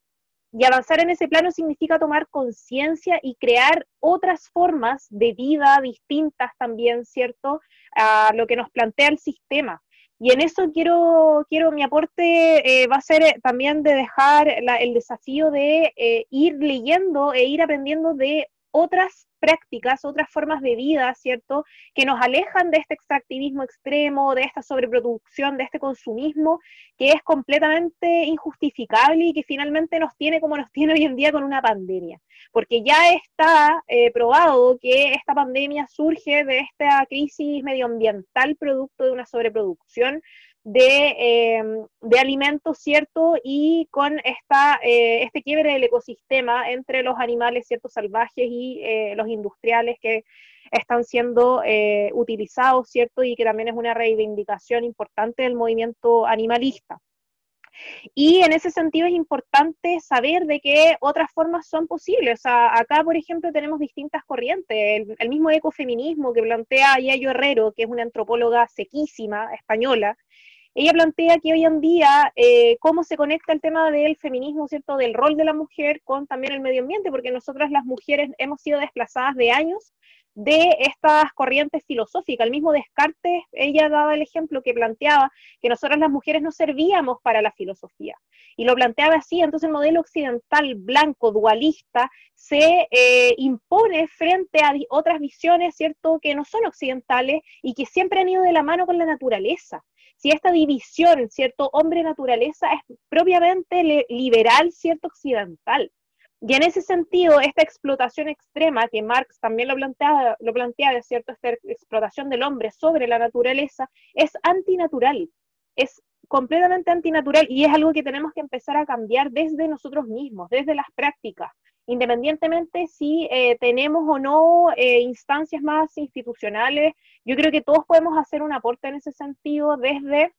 Y avanzar en ese plano significa tomar conciencia y crear otras formas de vida distintas también, ¿cierto? A lo que nos plantea el sistema. Y en eso quiero, quiero mi aporte eh, va a ser eh, también de dejar el desafío de eh, ir leyendo e ir aprendiendo de otras prácticas, otras formas de vida, ¿cierto? Que nos alejan de este extractivismo extremo, de esta sobreproducción, de este consumismo, que es completamente injustificable y que finalmente nos tiene como nos tiene hoy en día con una pandemia. Porque ya está eh, probado que esta pandemia surge de esta crisis medioambiental producto de una sobreproducción Em, de, alimentos, ¿cierto? Y con esta, eh, este quiebre del ecosistema entre los animales, ¿cierto? Salvajes y eh, los industriales que están siendo eh, utilizados, ¿cierto? Y que también es una reivindicación importante del movimiento animalista. Y en ese sentido es importante saber de qué otras formas son posibles. O sea, acá, por ejemplo, tenemos distintas corrientes. El, el mismo ecofeminismo que plantea Yayo Herrero, que es una antropóloga sequísima española, ella plantea que hoy en día eh, cómo se conecta el tema del feminismo, ¿cierto? Del rol de la mujer con también el medio ambiente, porque nosotras las mujeres hemos sido desplazadas de años de estas corrientes filosóficas. El mismo Descartes, ella daba el ejemplo que planteaba que nosotras las mujeres no servíamos para la filosofía. Y lo planteaba así, entonces el modelo occidental blanco, dualista, se eh, impone frente a otras visiones, ¿cierto?, que no son occidentales y que siempre han ido de la mano con la naturaleza si esta división, ¿cierto? Hombre-naturaleza es propiamente liberal, ¿cierto? Occidental. Y en ese sentido, esta explotación extrema, que Marx también lo plantea, lo ¿cierto? Esta explotación del hombre sobre la naturaleza, es antinatural, es completamente antinatural y es algo que tenemos que empezar a cambiar desde nosotros mismos, desde las prácticas, independientemente si eh, tenemos o no eh, instancias más institucionales, yo creo que todos podemos hacer un aporte en ese sentido desde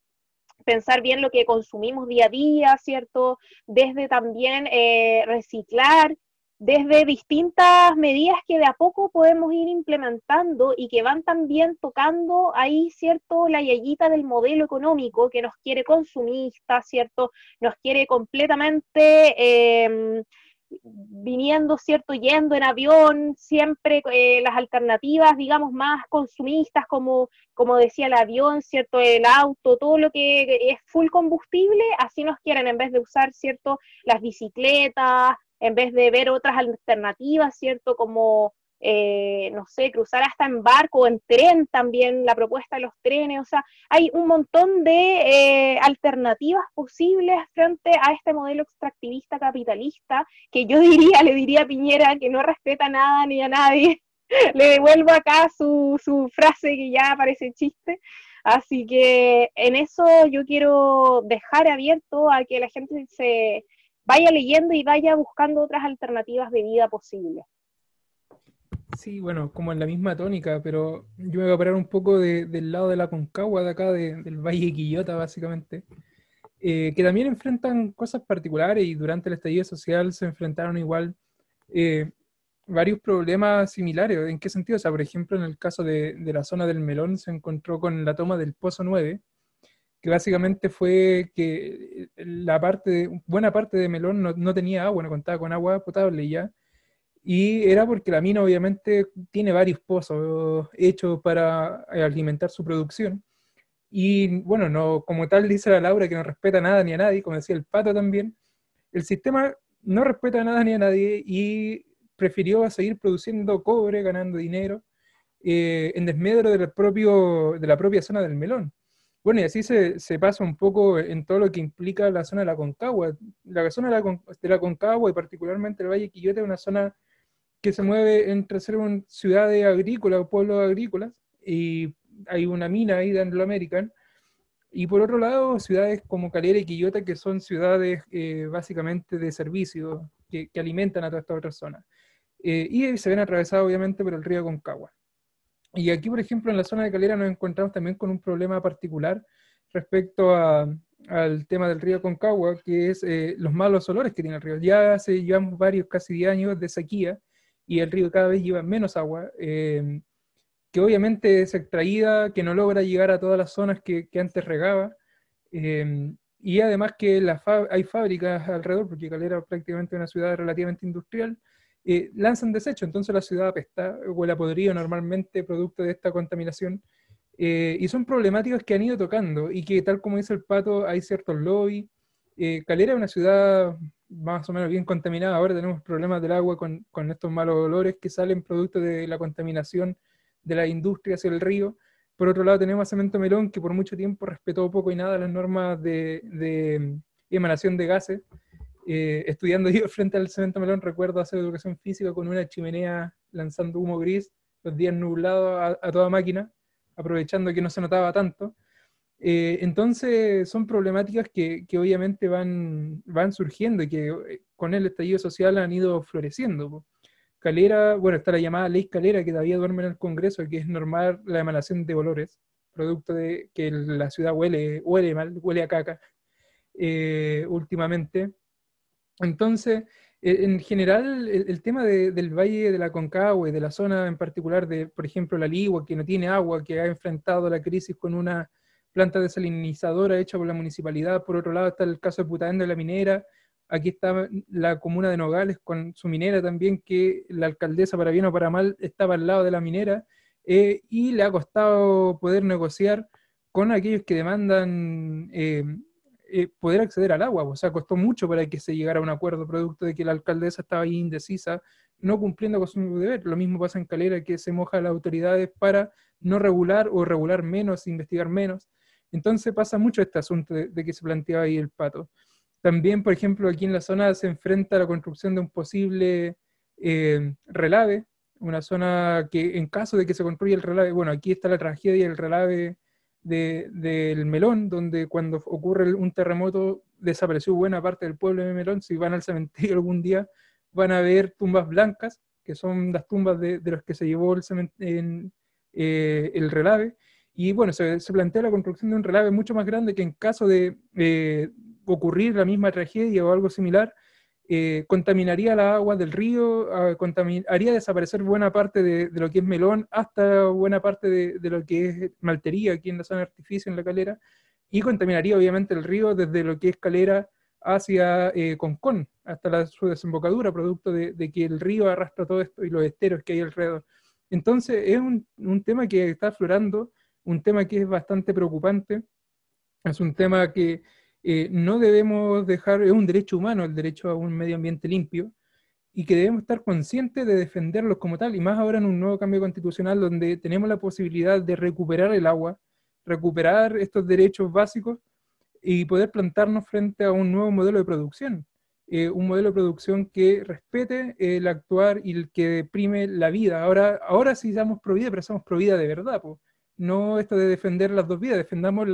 pensar bien lo que consumimos día a día, ¿cierto? Desde también eh, reciclar, desde distintas medidas que de a poco podemos ir implementando y que van también tocando ahí, ¿cierto? La yayita del modelo económico que nos quiere consumista, ¿cierto? Nos quiere completamente... Eh, viniendo, ¿cierto? Yendo en avión, siempre eh, las alternativas, digamos, más consumistas, como, como decía el avión, ¿cierto? El auto, todo lo que es full combustible, así nos quieren, en vez de usar, ¿cierto? Las bicicletas, en vez de ver otras alternativas, ¿cierto? Como eh, no sé, cruzar hasta en barco o en tren también, la propuesta de los trenes, o sea, hay un montón de eh, alternativas posibles frente a este modelo extractivista capitalista, que yo diría, le diría a Piñera que no respeta nada ni a nadie. le devuelvo acá su, su frase que ya parece chiste. Así que en eso yo quiero dejar abierto a que la gente se vaya leyendo y vaya buscando otras alternativas de vida posibles. Sí, bueno, como en la misma tónica, pero yo me voy a parar un poco del lado de la Concagua, de acá, del Valle Quillota, básicamente, eh, que también enfrentan cosas particulares y durante el estallido social se enfrentaron igual eh, varios problemas similares. ¿En qué sentido? O sea, por ejemplo, en el caso de, la zona del Melón se encontró con la toma del Pozo 9, que básicamente fue que la parte, buena parte de Melón no, no tenía agua, no contaba con agua potable ya y era porque la mina obviamente tiene varios pozos hechos para alimentar su producción. Y bueno, no, como tal dice la Laura que no respeta nada ni a nadie, como decía el Pato también, el sistema no respeta nada ni a nadie y prefirió seguir produciendo cobre, ganando dinero, eh, en desmedro del propio, de la propia zona del melón. Bueno, y así se, se, pasa un poco en todo lo que implica la zona de la Concagua. La zona de la, de la Concagua y particularmente el Valle Quillote es una zona que se mueve entre ser una ciudades agrícolas pueblos agrícolas, y hay una mina ahí de Anglo American, Y por otro lado, ciudades como Calera y Quillota, que son ciudades eh, básicamente de servicio, que, alimentan a toda esta otra zona. Eh, y se ven atravesados obviamente por el río Concagua. Y aquí, por ejemplo, en la zona de Calera nos encontramos también con un problema particular respecto al tema del río Concagua, que es eh, los malos olores que tiene el río. Ya hace, llevamos varios, casi 10 años de sequía, y el río cada vez lleva menos agua, eh, que obviamente es extraída, que no logra llegar a todas las zonas que, antes regaba, eh, y además que hay fábricas alrededor, porque Calera prácticamente una ciudad relativamente industrial, eh, lanzan desecho, entonces la ciudad apesta, huele a podrido normalmente, producto de esta contaminación, eh, y son problemáticas que han ido tocando, y que tal como dice el pato, hay ciertos lobbies. Eh, Calera es una ciudad más o menos bien contaminada, ahora tenemos problemas del agua con, estos malos olores que salen producto de la contaminación de la industria hacia el río. Por otro lado, tenemos a Cemento Melón, que por mucho tiempo respetó poco y nada las normas de, de emanación de gases, eh, estudiando yo frente al cemento melón, recuerdo hacer educación física con una chimenea lanzando humo gris, los días nublados a, toda máquina, aprovechando que no se notaba tanto. Eh, entonces son problemáticas que, obviamente van, van surgiendo y que eh, con el estallido social han ido floreciendo. Calera, bueno, está la llamada ley Calera que todavía duerme en el Congreso, que es normal la emanación de olores, producto de que la ciudad huele, huele mal, huele a caca últimamente. Entonces, en general, el, tema del Valle de la Concagua y de la zona en particular de, por ejemplo, la Ligua, que no tiene agua, que ha enfrentado la crisis con una planta desalinizadora hecha por la municipalidad. Por otro lado está el caso de Putaendo de la minera. Aquí está la comuna de Nogales con su minera también, que la alcaldesa, para bien o para mal, estaba al lado de la minera eh, y le ha costado poder negociar con aquellos que demandan eh, eh, poder acceder al agua. O sea, costó mucho para que se llegara a un acuerdo, producto de que la alcaldesa estaba ahí indecisa, no cumpliendo con su deber. Lo mismo pasa en Calera, que se moja a las autoridades para no regular o regular menos, investigar menos. Entonces pasa mucho este asunto de, que se planteaba ahí el pato. También, por ejemplo, aquí en la zona se enfrenta a la construcción de un posible eh, relave, una zona que en caso de que se construya el relave, bueno, aquí está la tragedia del relave del Melón, donde cuando ocurre un terremoto desapareció buena parte del pueblo de Melón. Si van al cementerio algún día, van a ver tumbas blancas, que son las tumbas de, los que se llevó el, en, eh, el relave. Y bueno, se, plantea la construcción de un relave mucho más grande que en caso de eh, ocurrir la misma tragedia o algo similar, eh, contaminaría la agua del río, ah, haría desaparecer buena parte de, lo que es melón, hasta buena parte de, lo que es maltería aquí en la zona de artificio, en la calera, y contaminaría obviamente el río desde lo que es calera hacia eh, Concón, hasta su desembocadura, producto de, que el río arrastra todo esto y los esteros que hay alrededor. Entonces es un, un tema que está aflorando, un tema que es bastante preocupante, es un tema que eh, no debemos dejar, es un derecho humano el derecho a un medio ambiente limpio, y que debemos estar conscientes de defenderlos como tal, y más ahora en un nuevo cambio constitucional donde tenemos la posibilidad de recuperar el agua, recuperar estos derechos básicos y poder plantarnos frente a un nuevo modelo de producción. Eh, un modelo de producción que respete el actuar y el que prime la vida. Ahora, ahora sí somos pro pero somos pro de verdad. No esto de defender las dos vidas, defendamos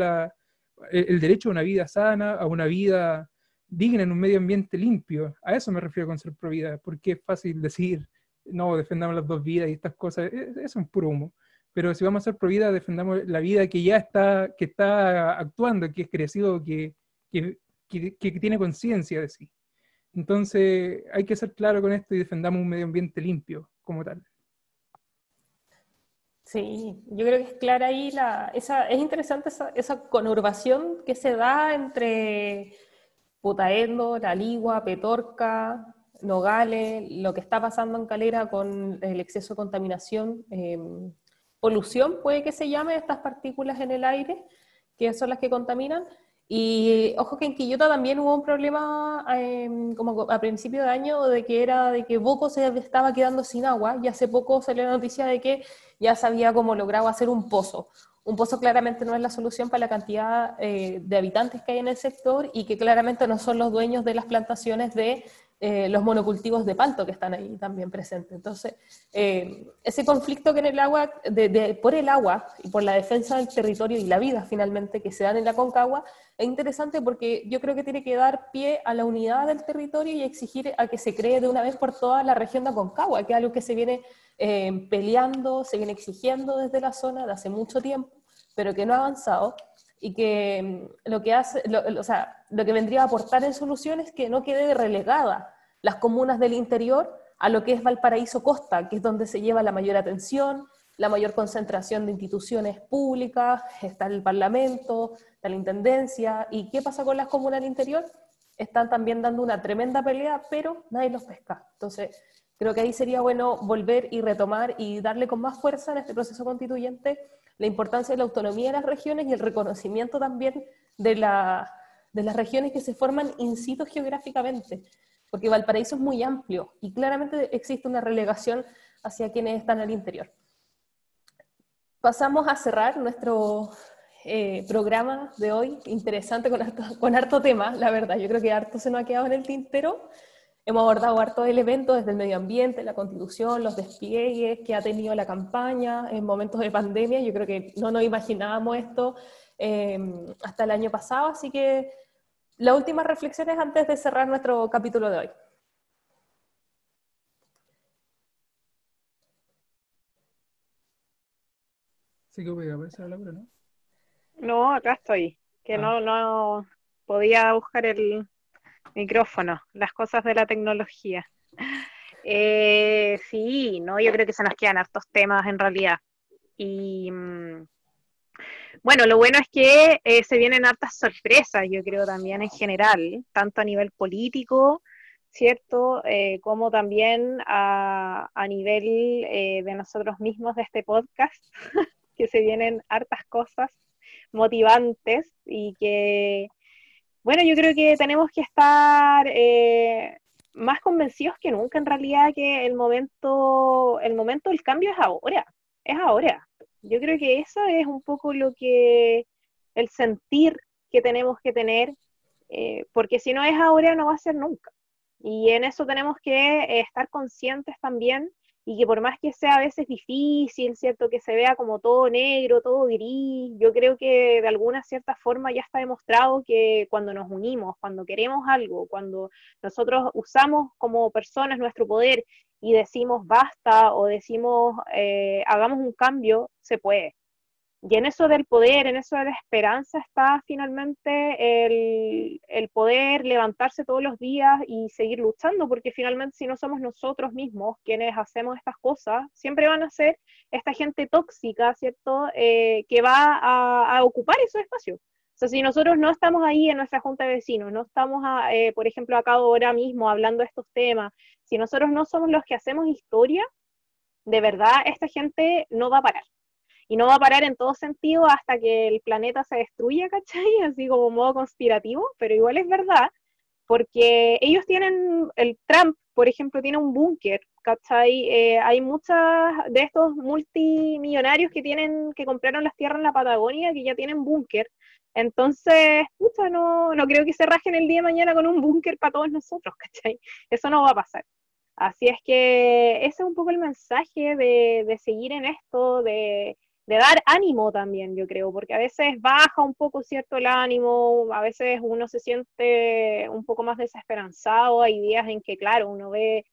el derecho a una vida sana, a una vida digna en un medio ambiente limpio. A eso me refiero con ser pro vida, porque es fácil decir, no, defendamos las dos vidas y estas cosas, e, e, eso es un puro humo. Pero si vamos a ser pro vida, defendamos la vida que ya está, que está actuando, que es crecido, que, que, que tiene conciencia de sí. Entonces hay que ser claro con esto y defendamos un medio ambiente limpio como tal. Sí, yo creo que es clara ahí la, esa, es interesante esa, esa conurbación que se da entre Putaendo, La Ligua, Petorca, Nogales, lo que está pasando en Calera con el exceso de contaminación, em, polución puede que se llame estas partículas en el aire, que son las que contaminan, y ojo que en Quillota también hubo un problema em, como a principio de año de que era de que Boco se estaba quedando sin agua y hace poco salió la noticia de que ya se había como logrado hacer un pozo. Un pozo claramente no es la solución para la cantidad eh, de habitantes que hay en el sector y que claramente no son los dueños de las plantaciones de eh, los monocultivos de palto que están ahí también presentes. Entonces, eh, ese conflicto que en el agua, por el agua y por la defensa del territorio y la vida finalmente que se dan en la Concagua, es interesante porque yo creo que tiene que dar pie a la unidad del territorio y exigir a que se cree de una vez por todas la región de Aconcagua, que es algo que se viene eh, peleando, se viene exigiendo desde la zona de hace mucho tiempo, pero que no ha avanzado y que mm, lo que hace, o sea, lo que vendría a aportar en solución es que no quede relegada las comunas del interior a lo que es Valparaíso Costa, que es donde se lleva la mayor atención, la mayor concentración de instituciones públicas, está el Parlamento, está la Intendencia, ¿y qué pasa con las comunas del interior? Están también dando una tremenda pelea, pero nadie los pesca. Entonces, creo que ahí sería bueno volver y retomar y darle con más fuerza en este proceso constituyente la importancia de la autonomía de las regiones y el reconocimiento también de, la, de las regiones que se forman in situ geográficamente, porque Valparaíso es muy amplio y claramente existe una relegación hacia quienes están al interior. Pasamos a cerrar nuestro eh, programa de hoy, interesante con harto, con harto tema, la verdad, yo creo que harto se nos ha quedado en el tintero, Hemos abordado harto el evento desde el medio ambiente, la constitución, los despliegues que ha tenido la campaña en momentos de pandemia. Yo creo que no nos imaginábamos esto em, hasta el año pasado, así que las últimas reflexiones antes de cerrar nuestro capítulo de hoy. Sí que voy a la Laura, ¿no? No, acá estoy, que ah. no, no podía buscar el, micrófono, las cosas de la tecnología. Eh, sí, no, yo creo que se nos quedan hartos temas en realidad. Y mm, bueno, lo bueno es que eh, se vienen hartas sorpresas, yo creo también en general, tanto a nivel político, ¿cierto? Eh, como también a, a nivel de nosotros mismos de este podcast, que se vienen hartas cosas motivantes y que bueno, yo creo que tenemos que estar eh, más convencidos que nunca en realidad que el momento, el momento del cambio es ahora, es ahora. Yo creo que eso es un poco lo que, el sentir que tenemos que tener, eh, porque si no es ahora no va a ser nunca. Y en eso tenemos que estar conscientes también y que por más que sea a veces difícil, ¿cierto? Que se vea como todo negro, todo gris, yo creo que de alguna cierta forma ya está demostrado que cuando nos unimos, cuando queremos algo, cuando nosotros usamos como personas nuestro poder y decimos basta o decimos eh, hagamos un cambio, se puede. Y en eso del poder, en eso de la esperanza está finalmente el, el, poder levantarse todos los días y seguir luchando, porque finalmente si no somos nosotros mismos quienes hacemos estas cosas, siempre van a ser esta gente tóxica, ¿cierto?, eh, que va a, a, ocupar esos espacios. O sea, si nosotros no estamos ahí en nuestra junta de vecinos, no estamos, eh, por ejemplo, acá ahora mismo hablando de estos temas, si nosotros no somos los que hacemos historia, de verdad esta gente no va a parar y no va a parar en todo sentido hasta que el planeta se destruya, ¿cachai? Así como modo conspirativo, pero igual es verdad, porque ellos tienen, el Trump, por ejemplo, tiene un búnker, ¿cachai? Eh, hay muchas de estos multimillonarios que tienen, que compraron las tierras en la Patagonia, que ya tienen búnker, entonces, no, no creo que se rajen el día de mañana con un búnker para todos nosotros, ¿cachai? Eso no va a pasar. Así es que ese es un poco el mensaje de, de seguir en esto, de, de dar ánimo también, yo creo, porque a veces baja un poco, ¿cierto?, el ánimo, a veces uno se siente un poco más desesperanzado, hay días en que, claro, uno ve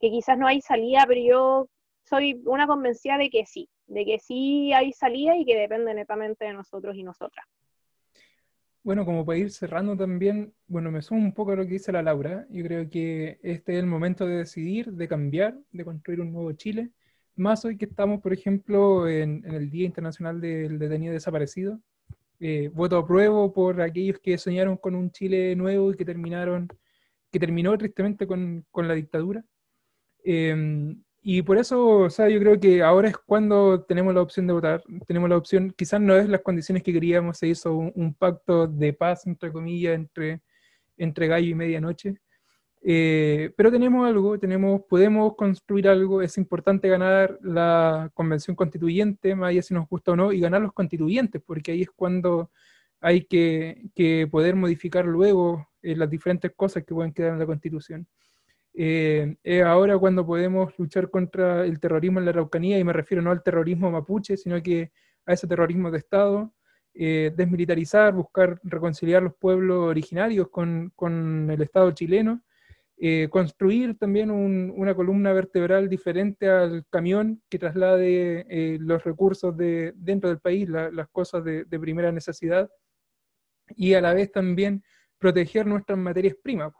que quizás no hay salida, pero yo soy una convencida de que sí, de que sí hay salida y que depende netamente de nosotros y nosotras. Bueno, como para ir cerrando también, bueno, me sumo un poco a lo que dice la Laura, yo creo que este es el momento de decidir, de cambiar, de construir un nuevo Chile, más hoy que estamos, por ejemplo, en, el Día Internacional del Detenido Desaparecido. Eh, voto apruebo por aquellos que soñaron con un Chile nuevo y que terminaron, que terminó tristemente con, con la dictadura. Em, y por eso, o sea, yo creo que ahora es cuando tenemos la opción de votar. Tenemos la opción, quizás no es las condiciones que queríamos, se hizo un, un pacto de paz, entre comillas, entre, entre gallo y medianoche. Eh, pero tenemos algo, tenemos, podemos construir algo, es importante ganar la convención constituyente, más allá si nos gusta o no, y ganar los constituyentes, porque ahí es cuando hay que, poder modificar luego eh, las diferentes cosas que pueden quedar en la constitución. Eh, es ahora cuando podemos luchar contra el terrorismo en la Araucanía, y me refiero no al terrorismo mapuche, sino que a ese terrorismo de Estado, desmilitarizar, buscar reconciliar los pueblos originarios con, con el Estado chileno, eh, construir también una columna vertebral diferente al camión que traslade eh, los recursos de, dentro del país, las cosas de, primera necesidad, y a la vez también proteger nuestras materias primas.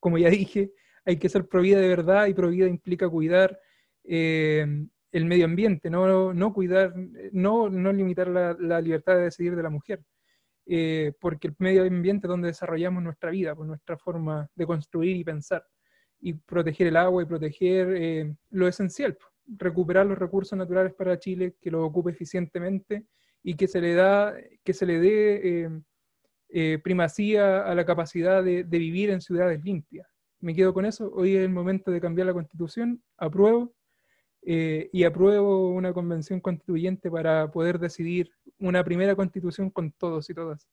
como ya dije, hay que ser provida de verdad y provida implica cuidar el medio ambiente, no, no cuidar, no, no limitar la, libertad de decidir de la mujer, eh, porque el medio ambiente es donde desarrollamos nuestra vida, pues, nuestra forma de construir y pensar, y proteger el agua y proteger eh, lo esencial, pues, recuperar los recursos naturales para Chile, que lo ocupe eficientemente y que se le, da, que se le dé eh, primacía a la capacidad de, de vivir en ciudades limpias. Me quedo con eso. Hoy es el momento de cambiar la constitución. Apruebo eh, y apruebo una convención constituyente para poder decidir una primera constitución con todos y todas,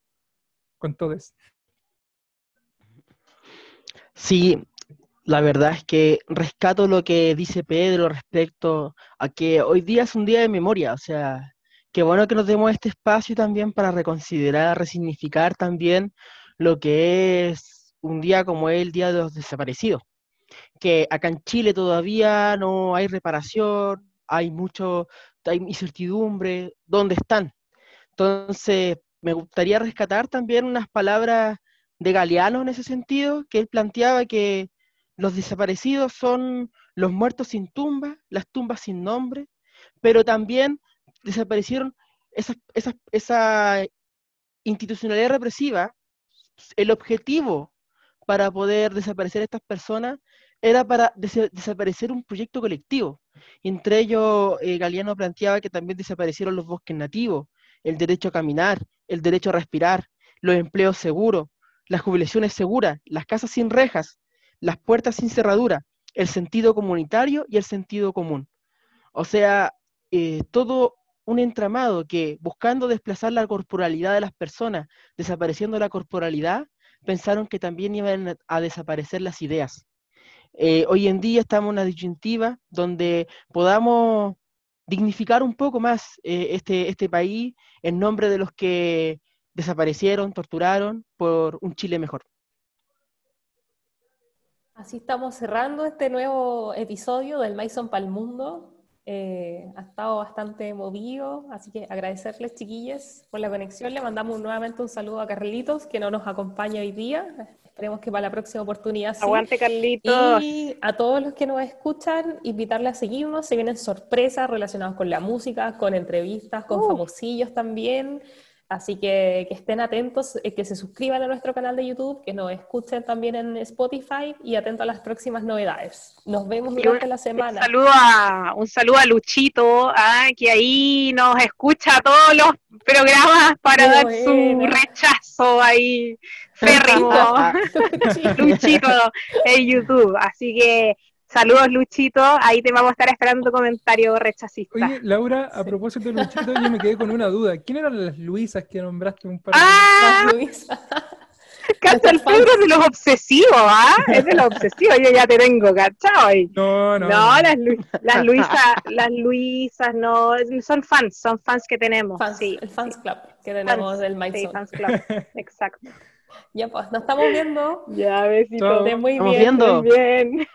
con todos. Sí, la verdad es que rescato lo que dice Pedro respecto a que hoy día es un día de memoria, o sea, qué bueno que nos demos este espacio también para reconsiderar, resignificar también lo que es un día como el Día de los Desaparecidos que acá en Chile todavía no hay reparación, hay mucho, hay incertidumbre, ¿dónde están? Entonces, me gustaría rescatar también unas palabras de Galeano en ese sentido, que él planteaba que los desaparecidos son los muertos sin tumba, las tumbas sin nombre, pero también desaparecieron esa, esa, esa institucionalidad represiva, el objetivo para poder desaparecer a estas personas era para desaparecer un proyecto colectivo. Entre ellos, eh, Galeano planteaba que también desaparecieron los bosques nativos, el derecho a caminar, el derecho a respirar, los empleos seguros, las jubilaciones seguras, las casas sin rejas, las puertas sin cerradura, el sentido comunitario y el sentido común. O sea, eh, todo un entramado que buscando desplazar la corporalidad de las personas, desapareciendo la corporalidad, pensaron que también iban a desaparecer las ideas. Eh, hoy en día estamos en una disyuntiva donde podamos dignificar un poco más eh, este, este país en nombre de los que desaparecieron, torturaron por un Chile mejor. Así estamos cerrando este nuevo episodio del Mason para el Mundo. Eh, ha estado bastante movido, así que agradecerles, chiquillas, por la conexión. Le mandamos nuevamente un saludo a Carlitos, que no nos acompaña hoy día. Esperemos que para la próxima oportunidad sí. Aguante, Carlitos. Y a todos los que nos escuchan, invitarles a seguirnos. Se vienen sorpresas relacionadas con la música, con entrevistas, con uh. famosillos también. Así que, que estén atentos, eh, que se suscriban a nuestro canal de YouTube, que nos escuchen también en Spotify y atentos a las próximas novedades. Nos vemos durante la semana. Un saludo a, un saludo a Luchito, ah, que ahí nos escucha todos los programas para dar su rechazo ahí férrimo. Luchito en YouTube. Así que Saludos, Luchito. Ahí te vamos a estar esperando tu comentario rechazista. Oye, Laura, a propósito de Luchito, yo me quedé con una duda. ¿Quién eran las Luisas que nombraste un par de ¡Ah! Las Luisas. el Pedro de los obsesivos, ¿ah? Es de los obsesivos, yo ya te tengo, ¿cachao? No, no. No, las, las Luisas, las Luisas, no, son fans, son fans que tenemos. Fans, sí, el fans club que tenemos del MyZone. Sí, fans club, exacto. Ya pues, nos estamos viendo. Ya, besito. Muy estamos bien. Viendo. Muy bien.